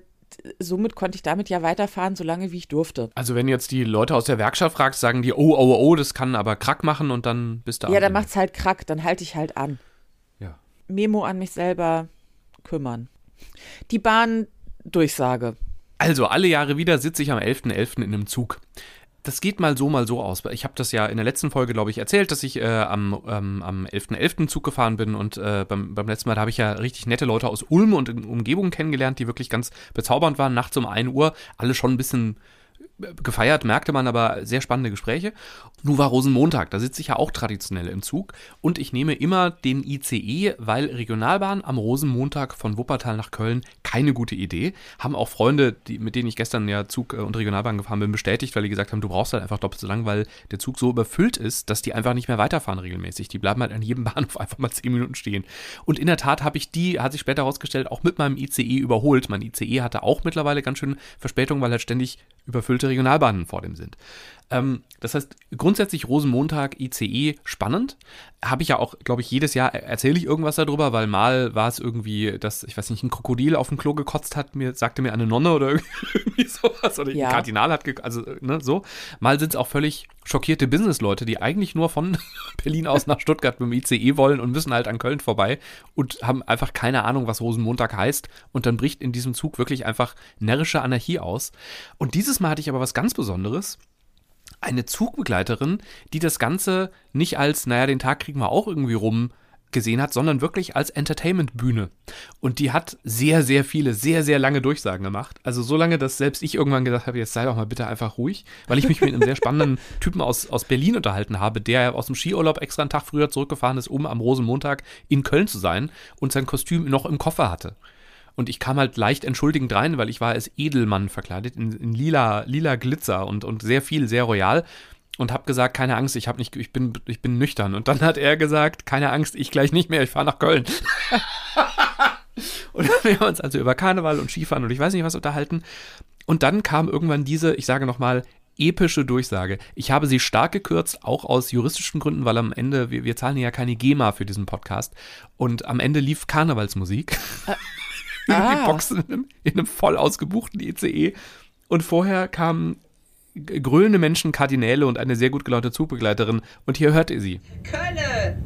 somit konnte ich damit ja weiterfahren, solange wie ich durfte. Also wenn jetzt die Leute aus der Werkstatt fragst, sagen die, oh, oh, oh, das kann aber Krack machen und dann bist du Ja, dann macht's halt Krack, dann halte ich halt an. Ja. Memo an mich selber kümmern. Die Bahndurchsage. Also alle Jahre wieder sitze ich am 11.11. .11. in einem Zug das geht mal so, mal so aus. Ich habe das ja in der letzten Folge, glaube ich, erzählt, dass ich äh, am ähm, am 11.11. .11. Zug gefahren bin und äh, beim, beim letzten Mal habe ich ja richtig nette Leute aus Ulm und Umgebung kennengelernt, die wirklich ganz bezaubernd waren. Nachts um 1 Uhr, alle schon ein bisschen gefeiert, merkte man aber sehr spannende Gespräche. Nun war Rosenmontag, da sitze ich ja auch traditionell im Zug und ich nehme immer den ICE, weil Regionalbahn am Rosenmontag von Wuppertal nach Köln keine gute Idee. Haben auch Freunde, die, mit denen ich gestern ja Zug äh, und Regionalbahn gefahren bin, bestätigt, weil die gesagt haben, du brauchst halt einfach doppelt so lang, weil der Zug so überfüllt ist, dass die einfach nicht mehr weiterfahren regelmäßig. Die bleiben halt an jedem [laughs] Bahnhof einfach mal zehn Minuten stehen. Und in der Tat habe ich die, hat sich später herausgestellt, auch mit meinem ICE überholt. Mein ICE hatte auch mittlerweile ganz schön Verspätung, weil halt ständig überfüllte Regionalbahnen vor dem sind. Ähm, das heißt, grundsätzlich Rosenmontag, ICE, spannend. Habe ich ja auch, glaube ich, jedes Jahr erzähle ich irgendwas darüber, weil mal war es irgendwie, dass, ich weiß nicht, ein Krokodil auf dem Klo gekotzt hat, mir, sagte mir eine Nonne oder [laughs] irgendwie sowas. Oder ja. ein Kardinal hat, also, ne, so. Mal sind es auch völlig schockierte Businessleute, die eigentlich nur von [laughs] Berlin aus nach Stuttgart mit dem ICE wollen und müssen halt an Köln vorbei und haben einfach keine Ahnung, was Rosenmontag heißt. Und dann bricht in diesem Zug wirklich einfach närrische Anarchie aus. Und dieses Mal hatte ich aber was ganz Besonderes eine Zugbegleiterin, die das Ganze nicht als, naja, den Tag kriegen wir auch irgendwie rum gesehen hat, sondern wirklich als Entertainment-Bühne. Und die hat sehr, sehr viele, sehr, sehr lange Durchsagen gemacht. Also so lange, dass selbst ich irgendwann gesagt habe, jetzt sei doch mal bitte einfach ruhig, weil ich mich mit einem sehr spannenden [laughs] Typen aus, aus Berlin unterhalten habe, der aus dem Skiurlaub extra einen Tag früher zurückgefahren ist, um am Rosenmontag in Köln zu sein und sein Kostüm noch im Koffer hatte. Und ich kam halt leicht entschuldigend rein, weil ich war als Edelmann verkleidet, in, in lila, lila Glitzer und, und sehr viel, sehr royal. Und habe gesagt, keine Angst, ich, hab nicht, ich, bin, ich bin nüchtern. Und dann hat er gesagt, keine Angst, ich gleich nicht mehr, ich fahre nach Köln. [laughs] und wir haben uns also über Karneval und Skifahren und ich weiß nicht was unterhalten. Und dann kam irgendwann diese, ich sage nochmal, epische Durchsage. Ich habe sie stark gekürzt, auch aus juristischen Gründen, weil am Ende, wir, wir zahlen ja keine GEMA für diesen Podcast. Und am Ende lief Karnevalsmusik. Äh, ah. die Boxen in einem, in einem voll ausgebuchten ICE. Und vorher kamen grölende Menschen, Kardinäle und eine sehr gut gelaunte Zugbegleiterin. Und hier hört ihr sie. Kölle!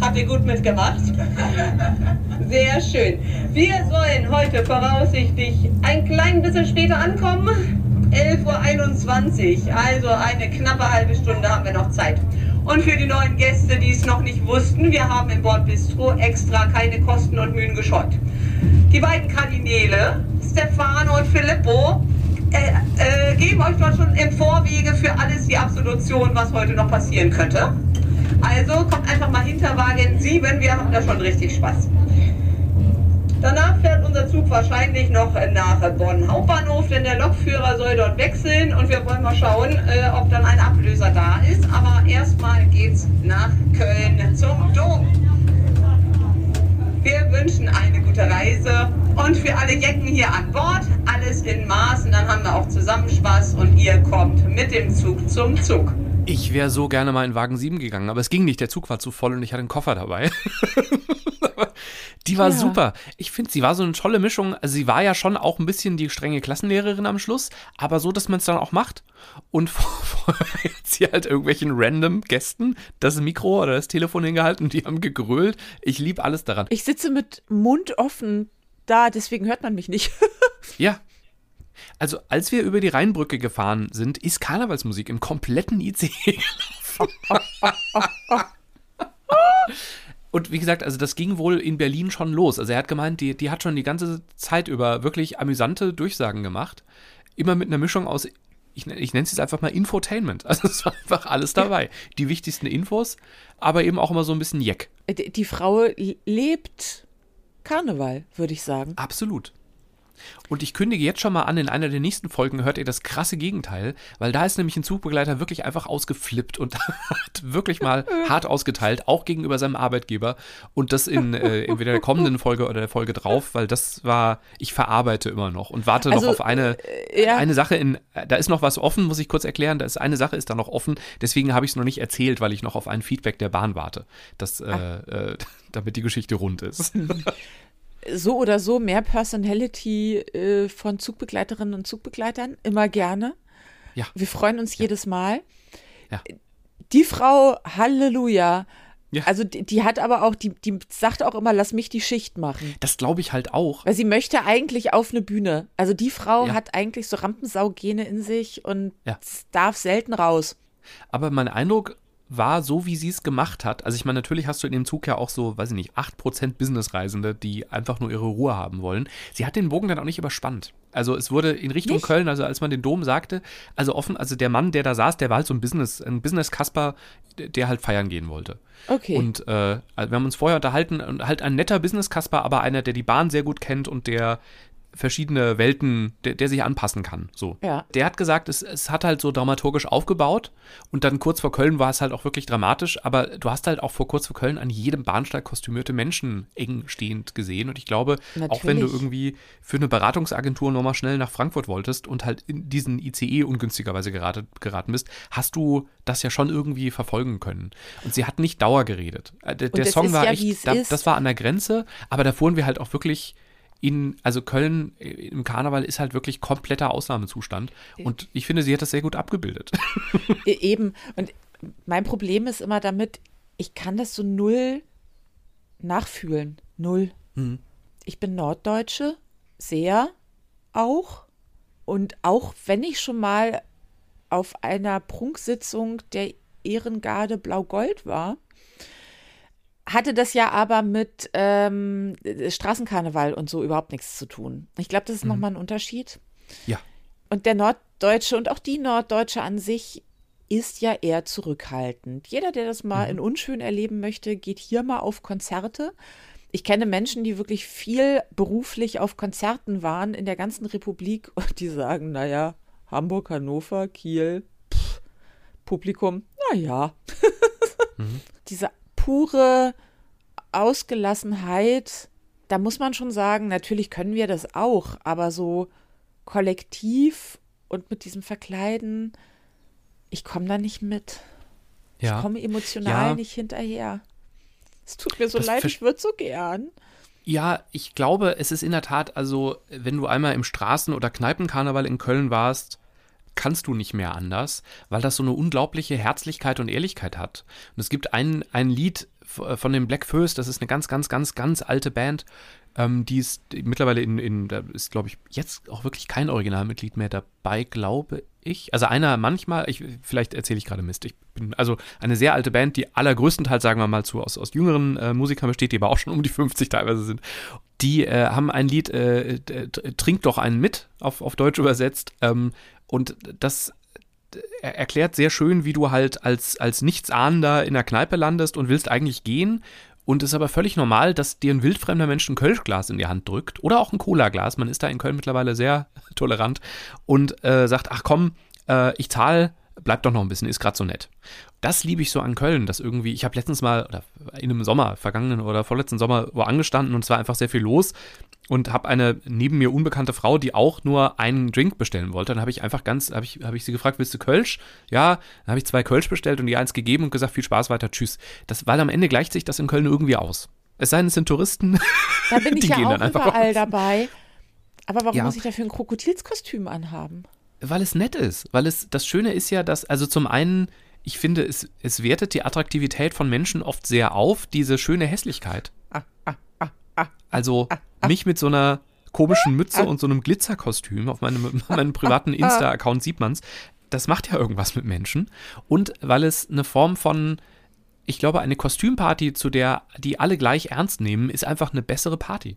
Habt ihr gut mitgemacht? Sehr schön. Wir sollen heute voraussichtlich ein klein bisschen später ankommen. 11.21 Uhr, also eine knappe halbe Stunde haben wir noch Zeit. Und für die neuen Gäste, die es noch nicht wussten, wir haben im Bordbistro extra keine Kosten und Mühen gescheut. Die beiden Kardinäle, Stefano und Filippo, äh, äh, geben euch dort schon im Vorwege für alles die Absolution, was heute noch passieren könnte. Also kommt einfach mal hinter Wagen 7, wir haben da schon richtig Spaß. Danach fährt unser Zug wahrscheinlich noch nach Bonn Hauptbahnhof, denn der Lokführer soll dort wechseln und wir wollen mal schauen, äh, ob dann ein Ablöser da ist. Aber erstmal geht's nach Köln zum Dom. Wir wünschen eine gute Reise und für alle Jecken hier an Bord alles in Maßen, dann haben wir auch zusammen Spaß und ihr kommt mit dem Zug zum Zug. Ich wäre so gerne mal in Wagen 7 gegangen, aber es ging nicht. Der Zug war zu voll und ich hatte einen Koffer dabei. [laughs] die war ja. super. Ich finde, sie war so eine tolle Mischung. Also sie war ja schon auch ein bisschen die strenge Klassenlehrerin am Schluss, aber so, dass man es dann auch macht. Und [laughs] vorher hat sie halt irgendwelchen random Gästen das Mikro oder das Telefon hingehalten und die haben gegrölt. Ich liebe alles daran. Ich sitze mit Mund offen da, deswegen hört man mich nicht. [laughs] ja, also, als wir über die Rheinbrücke gefahren sind, ist Karnevalsmusik im kompletten ICE [laughs] gelaufen. Und wie gesagt, also das ging wohl in Berlin schon los. Also er hat gemeint, die, die hat schon die ganze Zeit über wirklich amüsante Durchsagen gemacht. Immer mit einer Mischung aus, ich, ich nenne es jetzt einfach mal Infotainment. [laughs] Also es war einfach alles dabei. Die wichtigsten Infos, aber eben auch immer so ein bisschen Jeck. Die, die Frau lebt Karneval, würde ich sagen. Absolut. Und ich kündige jetzt schon mal an, in einer der nächsten Folgen hört ihr das krasse Gegenteil, weil da ist nämlich ein Zugbegleiter wirklich einfach ausgeflippt und [laughs] hat wirklich mal hart ausgeteilt, auch gegenüber seinem Arbeitgeber. Und das in äh, entweder der kommenden Folge oder der Folge drauf, weil das war, ich verarbeite immer noch und warte Also, noch auf eine, äh, ja. eine Sache in, da ist noch was offen, muss ich kurz erklären, da ist eine Sache ist da noch offen, deswegen habe ich es noch nicht erzählt, weil ich noch auf ein Feedback der Bahn warte, das, äh, äh, [laughs] damit die Geschichte rund ist. [laughs] So oder so mehr Personality äh, von Zugbegleiterinnen und Zugbegleitern, immer gerne. Ja. Wir freuen uns jedes Mal. Ja. Die Frau, Halleluja. Ja. Also die, die hat aber auch, die, die sagt auch immer, lass mich die Schicht machen. Das glaube ich halt auch. Weil sie möchte eigentlich auf eine Bühne. Also die Frau Ja. hat eigentlich so Rampensaugene in sich und Ja. darf selten raus. Aber mein Eindruck war so, wie sie es gemacht hat. Also ich meine, natürlich hast du in dem Zug ja auch so, weiß ich nicht, 8% Businessreisende, die einfach nur ihre Ruhe haben wollen. Sie hat den Bogen dann auch nicht überspannt. Also es wurde in Richtung Nicht? Köln, also als man den Dom sagte, also offen, also der Mann, der da saß, der war halt so ein Business, ein Business-Kasper, der halt feiern gehen wollte. Okay. Und äh, also wir haben uns vorher unterhalten und halt ein netter Business-Kasper, aber einer, der die Bahn sehr gut kennt und der verschiedene Welten, der, der sich anpassen kann. So. Ja. Der hat gesagt, es, es hat halt so dramaturgisch aufgebaut und dann kurz vor Köln war es halt auch wirklich dramatisch, aber du hast halt auch vor kurz vor Köln an jedem Bahnsteig kostümierte Menschen eng stehend gesehen und ich glaube, auch wenn du Natürlich. irgendwie für eine Beratungsagentur nochmal schnell nach Frankfurt wolltest und halt in diesen ICE ungünstigerweise geraten, geraten bist, hast du das ja schon irgendwie verfolgen können. Und sie hat nicht Dauer geredet. Äh, Der, der Song war ja, echt, da, das war an der Grenze, aber da fuhren wir halt auch wirklich in, also Köln äh, im Karneval ist halt wirklich kompletter Ausnahmezustand. Und ich finde, sie hat das sehr gut abgebildet. [laughs] E- Eben. Und mein Problem ist immer damit, ich kann das so null nachfühlen. Null. Mhm. Ich bin Norddeutsche, sehr auch. Und auch wenn ich schon mal auf einer Prunksitzung der Ehrengarde Blau-Gold war, hatte das ja aber mit ähm, Straßenkarneval und so überhaupt nichts zu tun. Ich glaube, das ist nochmal ein Unterschied. Ja. Und der Norddeutsche und auch die Norddeutsche an sich ist ja eher zurückhaltend. Jeder, der das mal in unschön erleben möchte, geht hier mal auf Konzerte. Ich kenne Menschen, die wirklich viel beruflich auf Konzerten waren in der ganzen Republik [laughs] und die sagen, naja, Hamburg, Hannover, Kiel, pff, Publikum, naja. [laughs] Diese pure Ausgelassenheit, da muss man schon sagen, natürlich können wir das auch, aber so kollektiv und mit diesem Verkleiden, ich komme da nicht mit. Ich Ja. komme emotional Ja. nicht hinterher. Es tut mir so Das leid, ich würde so gern. Ja, ich glaube, es ist in der Tat, also, wenn du einmal im Straßen- oder Kneipenkarneval in Köln warst, kannst du nicht mehr anders, weil das so eine unglaubliche Herzlichkeit und Ehrlichkeit hat. Und es gibt ein, ein Lied f- von den Black First, das ist eine ganz, ganz, ganz, ganz alte Band, ähm, die ist mittlerweile in, in da ist, glaube ich, jetzt auch wirklich kein Originalmitglied mehr dabei, glaube ich. Also einer manchmal, ich, vielleicht erzähle ich gerade Mist. Ich bin also eine sehr alte Band, die allergrößtenteils, sagen wir mal, zu, aus, aus jüngeren äh, Musikern besteht, die aber auch schon um die 50 teilweise sind. Die äh, haben ein Lied, äh, Trink doch einen mit, auf, auf Deutsch übersetzt. Ähm, und das er erklärt sehr schön, wie du halt als, als Nichtsahnender in der Kneipe landest und willst eigentlich gehen. Und es ist aber völlig normal, dass dir ein wildfremder Mensch ein Kölschglas in die Hand drückt oder auch ein Cola-Glas. Man ist da in Köln mittlerweile sehr [laughs] tolerant und äh, sagt, ach komm, äh, ich zahle, bleib doch noch ein bisschen, ist gerade so nett. Das liebe ich so an Köln, dass irgendwie, ich habe letztens mal, oder in einem Sommer, vergangenen oder vorletzten Sommer, wo angestanden und es war einfach sehr viel los und habe eine neben mir unbekannte Frau, die auch nur einen Drink bestellen wollte. Dann habe ich einfach ganz, habe ich, hab ich sie gefragt, willst du Kölsch? Ja, dann habe ich zwei Kölsch bestellt und ihr eins gegeben und gesagt, viel Spaß weiter, tschüss. Das, weil am Ende gleicht sich das in Köln irgendwie aus. Es sei denn, es sind Touristen. Da bin [laughs] ich Die ja gehen auch dann einfach überall raus. dabei. Aber warum Ja. muss ich dafür ein Krokodilskostüm anhaben? Weil es nett ist. Weil es, das Schöne ist ja, dass, also zum einen, ich finde, es, es wertet die Attraktivität von Menschen oft sehr auf, diese schöne Hässlichkeit. Also mich mit so einer komischen Mütze und so einem Glitzerkostüm auf meinem, [laughs] meinem privaten Insta-Account sieht man's. Das macht ja irgendwas mit Menschen. Und weil es eine Form von, ich glaube, eine Kostümparty, zu der die alle gleich ernst nehmen, ist einfach eine bessere Party.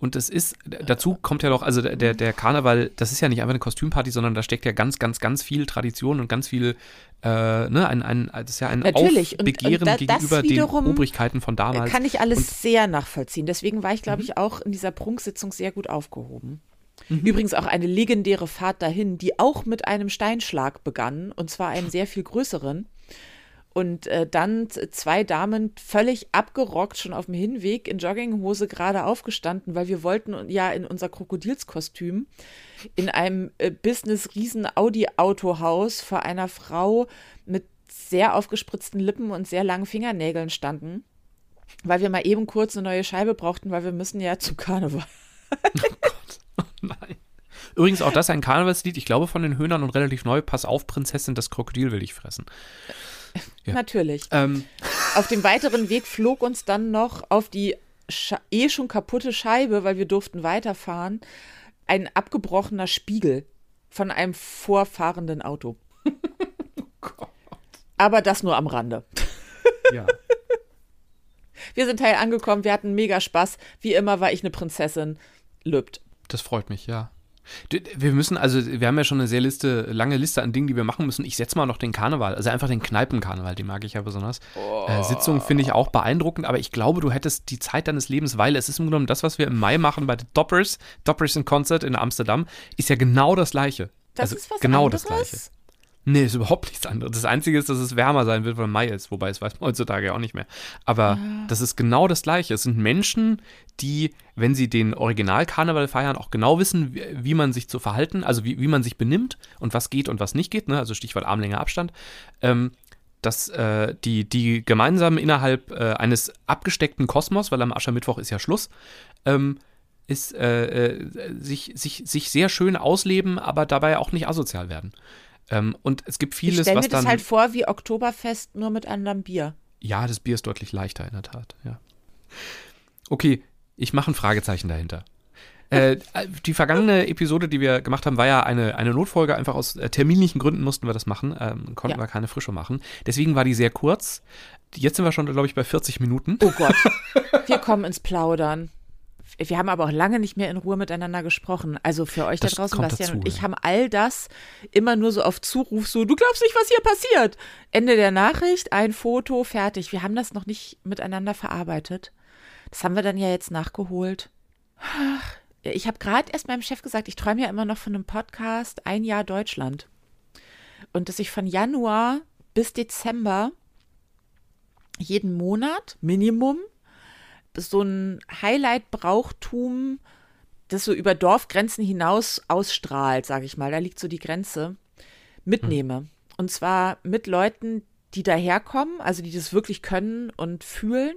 Und es ist, dazu kommt ja doch, also der, der Karneval, das ist ja nicht einfach eine Kostümparty, sondern da steckt ja ganz, ganz, ganz viel Tradition und ganz viel, äh, ne, ein, ein, das ist ja ein Natürlich. Und- und Aufbegehren da- das gegenüber den Obrigkeiten von damals. Kann ich alles Und sehr nachvollziehen. Deswegen war ich, Mhm. glaube ich, auch in dieser Prunksitzung sehr gut aufgehoben. Mhm. Übrigens auch eine legendäre Fahrt dahin, die auch mit einem Steinschlag begann, und zwar einem [laughs] sehr viel größeren. Und äh, dann zwei Damen völlig abgerockt, schon auf dem Hinweg in Jogginghose gerade aufgestanden, weil wir wollten ja in unser Krokodilskostüm in einem äh, Business-Riesen-Audi-Autohaus vor einer Frau mit sehr aufgespritzten Lippen und sehr langen Fingernägeln standen, weil wir mal eben kurz eine neue Scheibe brauchten, weil wir müssen ja zu Karneval. [laughs] oh Gott, oh nein. Übrigens auch das ein Karnevalslied, ich glaube von den Höhnern und relativ neu. Pass auf, Prinzessin, das Krokodil will ich fressen. Ja. Natürlich. Ähm. Auf dem weiteren Weg flog uns dann noch auf die Sche eh schon kaputte Scheibe, weil wir durften weiterfahren, ein abgebrochener Spiegel von einem vorfahrenden Auto. [laughs] oh Gott. Aber das nur am Rande. Ja. [laughs] Wir sind heil angekommen, wir hatten mega Spaß. Wie immer war ich eine Prinzessin. Lübt. Das freut mich, ja. Wir müssen, also wir haben ja schon eine sehr Liste, lange Liste an Dingen, die wir machen müssen. Ich setze mal noch den Karneval, also einfach den Kneipenkarneval, den mag ich ja besonders. Oh. Äh, Sitzungen finde ich auch beeindruckend, aber ich glaube, du hättest die Zeit deines Lebens, weil es ist im Grunde genommen das, was wir im Mai machen bei den Doppers, Doppers in Concert in Amsterdam, ist ja genau das Gleiche. Das also ist was genau anderes? das Gleiche. Nee, ist überhaupt nichts anderes. Das Einzige ist, dass es wärmer sein wird, weil Mai ist. Wobei, es weiß man heutzutage auch nicht mehr. Aber ja. das ist genau das Gleiche. Es sind Menschen, die, wenn sie den Original-Karneval feiern, auch genau wissen, wie, wie, man sich zu verhalten, also wie, wie man sich benimmt und was geht und was nicht geht. Ne? Also Stichwort Armlänge Abstand. Ähm, dass äh, die, die gemeinsam innerhalb äh, eines abgesteckten Kosmos, weil am Aschermittwoch ist ja Schluss, ähm, ist äh, äh sich, sich, sich sehr schön ausleben, aber dabei auch nicht asozial werden. Ähm, und es gibt vieles, ich stell was mir das halt vor wie Oktoberfest, nur mit anderem Bier. Ja, das Bier ist deutlich leichter in der Tat, ja. Okay, ich mache ein Fragezeichen dahinter. [laughs] Äh, die vergangene Episode, die wir gemacht haben, war ja eine, eine Notfolge. Einfach aus äh, terminlichen Gründen mussten wir das machen. Ähm, konnten ja. wir keine Frische machen. Deswegen war die sehr kurz. Jetzt sind wir schon, glaube ich, bei 40 Minuten. Oh Gott. [laughs] Wir kommen ins Plaudern wir haben aber auch lange nicht mehr in Ruhe miteinander gesprochen. Also für euch das da draußen, Bastian dazu, und ich haben all das immer nur so auf Zuruf, so, du glaubst nicht, was hier passiert. Ende der Nachricht, ein Foto, fertig. Wir haben das noch nicht miteinander verarbeitet. Das haben wir dann ja jetzt nachgeholt. Ich habe gerade erst meinem Chef gesagt, ich träume ja immer noch von einem Podcast Ein Jahr Deutschland. Und dass ich von Januar bis Dezember jeden Monat Minimum so ein Highlight-Brauchtum, das so über Dorfgrenzen hinaus ausstrahlt, sage ich mal, da liegt so die Grenze, mitnehme. Mhm. Und zwar mit Leuten, die daherkommen, also die das wirklich können und fühlen,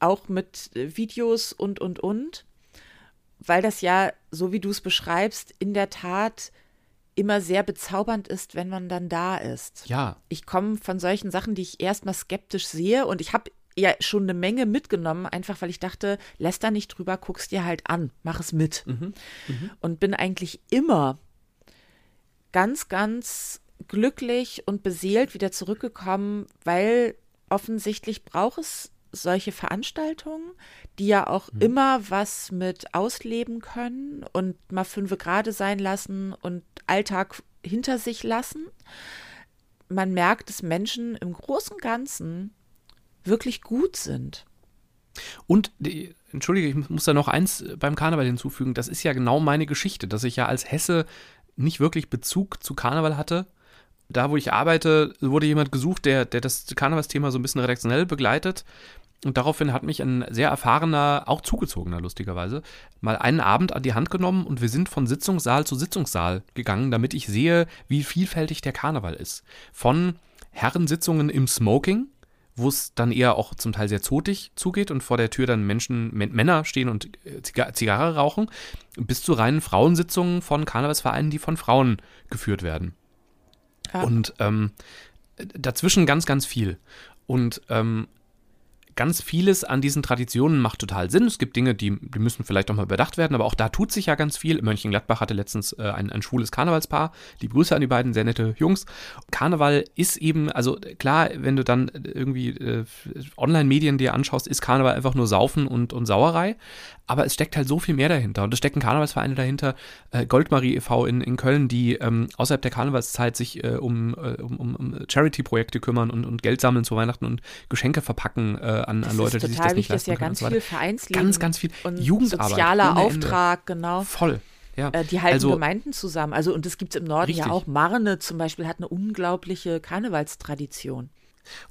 auch mit Videos und, und, und, weil das ja, so wie du es beschreibst, in der Tat immer sehr bezaubernd ist, wenn man dann da ist. Ja. Ich komme von solchen Sachen, die ich erstmal skeptisch sehe und ich habe ja schon eine Menge mitgenommen, einfach weil ich dachte, lässt da nicht drüber, guck's dir halt an, mach es mit. Mhm. Mhm. Und bin eigentlich immer ganz, ganz glücklich und beseelt wieder zurückgekommen, weil offensichtlich braucht es solche Veranstaltungen, die ja auch mhm. immer was mit ausleben können und mal fünfe gerade sein lassen und Alltag hinter sich lassen. Man merkt, dass Menschen im Großen und Ganzen wirklich gut sind. Und, entschuldige, ich muss da noch eins beim Karneval hinzufügen. Das ist ja genau meine Geschichte, dass ich ja als Hesse nicht wirklich Bezug zu Karneval hatte. Da, wo ich arbeite, wurde jemand gesucht, der, der das Karnevalsthema so ein bisschen redaktionell begleitet. Und daraufhin hat mich ein sehr erfahrener, auch zugezogener lustigerweise, mal einen Abend an die Hand genommen und wir sind von Sitzungssaal zu Sitzungssaal gegangen, damit ich sehe, wie vielfältig der Karneval ist. Von Herrensitzungen im Smoking, wo es dann eher auch zum Teil sehr zotig zugeht und vor der Tür dann Menschen, Männer stehen und äh, Zigarre rauchen, bis zu reinen Frauensitzungen von Karnevalsvereinen, die von Frauen geführt werden. Ja. Und ähm, dazwischen ganz, ganz viel. Und ähm, ganz vieles an diesen Traditionen macht total Sinn. Es gibt Dinge, die, die müssen vielleicht auch mal überdacht werden, aber auch da tut sich ja ganz viel. Mönchengladbach hatte letztens äh, ein, ein schwules Karnevalspaar. Die Grüße an die beiden, sehr nette Jungs. Karneval ist eben, also klar, wenn du dann irgendwie äh, Online-Medien dir anschaust, ist Karneval einfach nur Saufen und, und Sauerei aber es steckt halt so viel mehr dahinter. Und es stecken Karnevalsvereine dahinter, äh, Goldmarie e.V. In, in Köln, die ähm, außerhalb der Karnevalszeit sich äh, um, äh, um, um Charity-Projekte kümmern und, und Geld sammeln zu Weihnachten und Geschenke verpacken äh, an, an Leute, die sich das nicht leisten Das ist ja ganz viel Vereinsleben. Ganz, ganz viel. Und Jugendarbeit. Sozialer Auftrag, genau. Voll. Ja, Äh, die halten also- Gemeinden zusammen. Also, und das gibt es im Norden ja Richtig. auch. Marne zum Beispiel hat eine unglaubliche Karnevalstradition.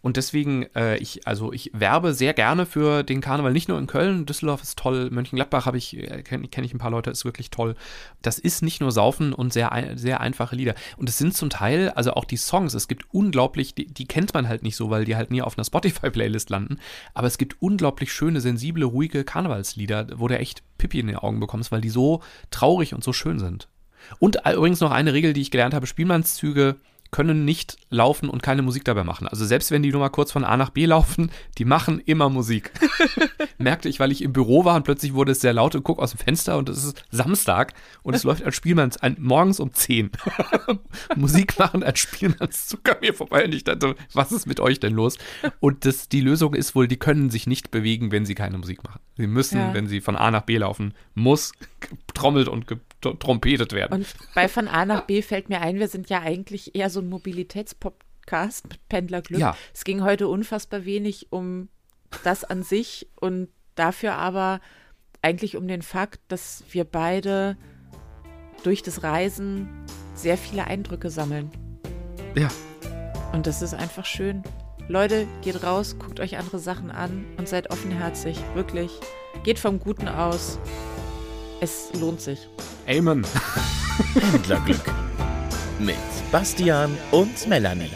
Und deswegen, äh, ich, also ich werbe sehr gerne für den Karneval, nicht nur in Köln, Düsseldorf ist toll, Mönchengladbach habe ich, äh, kenne kenn ich ein paar Leute, ist wirklich toll. Das ist nicht nur Saufen und sehr, sehr einfache Lieder. Und es sind zum Teil, also auch die Songs, es gibt unglaublich, die, die kennt man halt nicht so, weil die halt nie auf einer Spotify-Playlist landen. Aber es gibt unglaublich schöne, sensible, ruhige Karnevalslieder, wo du echt Pippi in den Augen bekommst, weil die so traurig und so schön sind. Und übrigens noch eine Regel, die ich gelernt habe: Spielmannszüge können nicht laufen und keine Musik dabei machen. Also selbst wenn die nur mal kurz von A nach B laufen, die machen immer Musik. [laughs] Merkte ich, weil ich im Büro war und plötzlich wurde es sehr laut und guck aus dem Fenster und es ist Samstag und es läuft ein Spielmanns ein, morgens um 10. [laughs] Musik machen ein Spielmannszug an mir vorbei und ich dachte, was ist mit euch denn los? Und das, die Lösung ist wohl, die können sich nicht bewegen, wenn sie keine Musik machen. Sie müssen, Ja. wenn sie von A nach B laufen, muss getrommelt und getrompetet werden. Und bei von A nach B fällt mir ein, wir sind ja eigentlich eher so ein Mobilitätspodcast mit Pendlerglück. Ja. Es ging heute unfassbar wenig um das an sich und dafür aber eigentlich um den Fakt, dass wir beide durch das Reisen sehr viele Eindrücke sammeln. ja. Und das ist einfach schön. Leute, geht raus, guckt euch andere Sachen an und seid offenherzig. Wirklich. Geht vom Guten aus. Es lohnt sich. Amen. Pendlerglück mit Bastian und Melanie.